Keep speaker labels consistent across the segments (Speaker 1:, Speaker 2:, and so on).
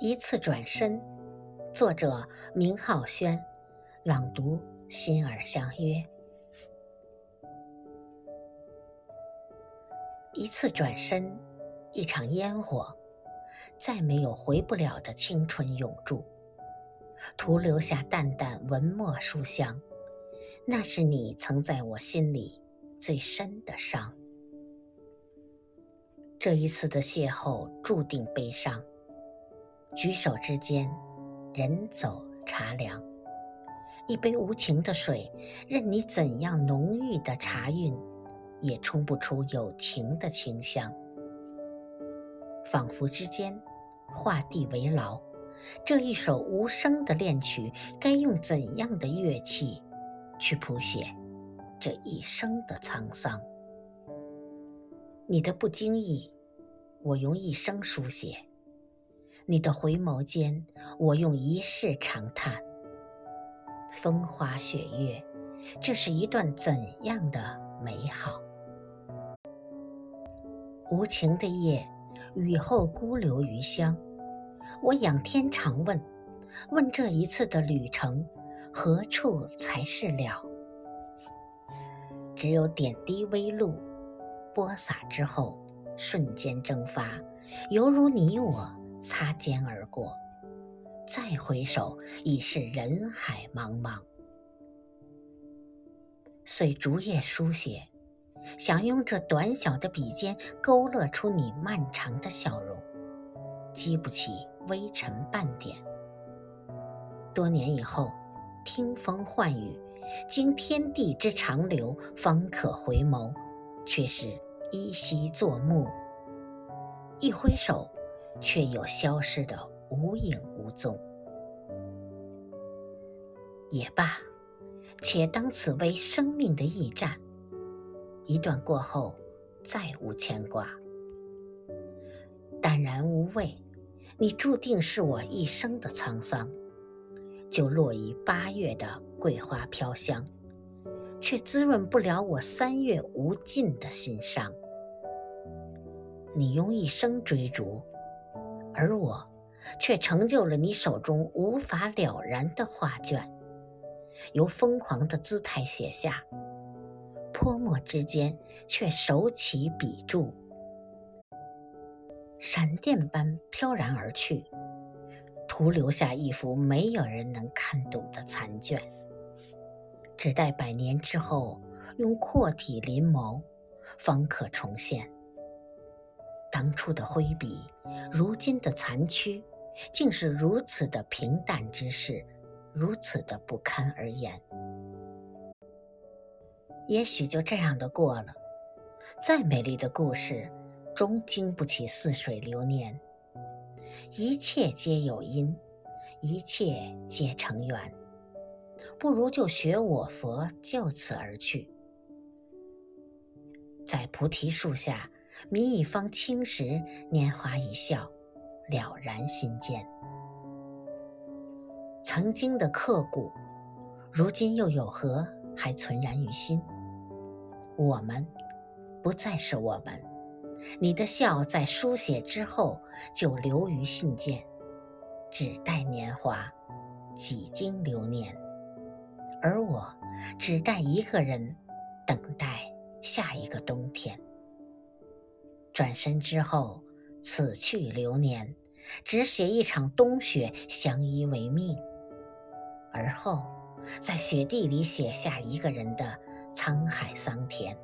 Speaker 1: 一次转身，作者明浩轩，朗读心儿相约。一次转身，一场烟火，再没有回不了的青春永驻，徒留下淡淡文墨书香。那是你曾在我心里最深的伤。这一次的邂逅注定悲伤。举手之间，人走茶凉。一杯无情的水，任你怎样浓郁的茶韵，也冲不出有情的清香。仿佛之间，画地为牢。这一首无声的恋曲，该用怎样的乐器去谱写这一生的沧桑？你的不经意，我用一生书写。你的回眸间，我用一世长叹。风花雪月，这是一段怎样的美好？无情的夜，雨后孤留余香。我仰天长问，问这一次的旅程，何处才是了？只有点滴微露，播撒之后，瞬间蒸发，犹如你我。擦肩而过，再回首已是人海茫茫。随竹叶书写，想用这短小的笔尖勾勒出你漫长的笑容，激不起微尘半点。多年以后，听风唤雨，经天地之长流，方可回眸，却是依稀作幕。一挥手。却又消失得无影无踪。也罢，且当此为生命的驿站。一段过后，再无牵挂，淡然无味。你注定是我一生的沧桑，就落于八月的桂花飘香，却滋润不了我三月无尽的心伤。你用一生追逐。而我，却成就了你手中无法了然的画卷，由疯狂的姿态写下，泼墨之间却手起笔注，闪电般飘然而去，徒留下一幅没有人能看懂的残卷。只待百年之后，用阔体临摹，方可重现。当初的挥笔，如今的残躯，竟是如此的平淡之事，如此的不堪而言。也许就这样的过了。再美丽的故事，终经不起似水流年。一切皆有因，一切皆成缘。不如就学我佛，就此而去，在菩提树下。抿一方青石，拈花一笑，了然心间。曾经的刻骨，如今又有何还存然于心？我们，不再是我们。你的笑在书写之后就流于信件，只待年华，几经流年。而我，只待一个人，等待下一个冬天。转身之后，此去流年，只写一场冬雪相依为命。而后，在雪地里写下一个人的沧海桑田。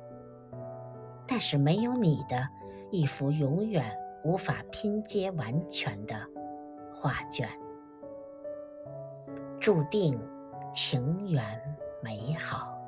Speaker 1: 但是没有你的一幅永远无法拼接完全的画卷，注定情缘美好。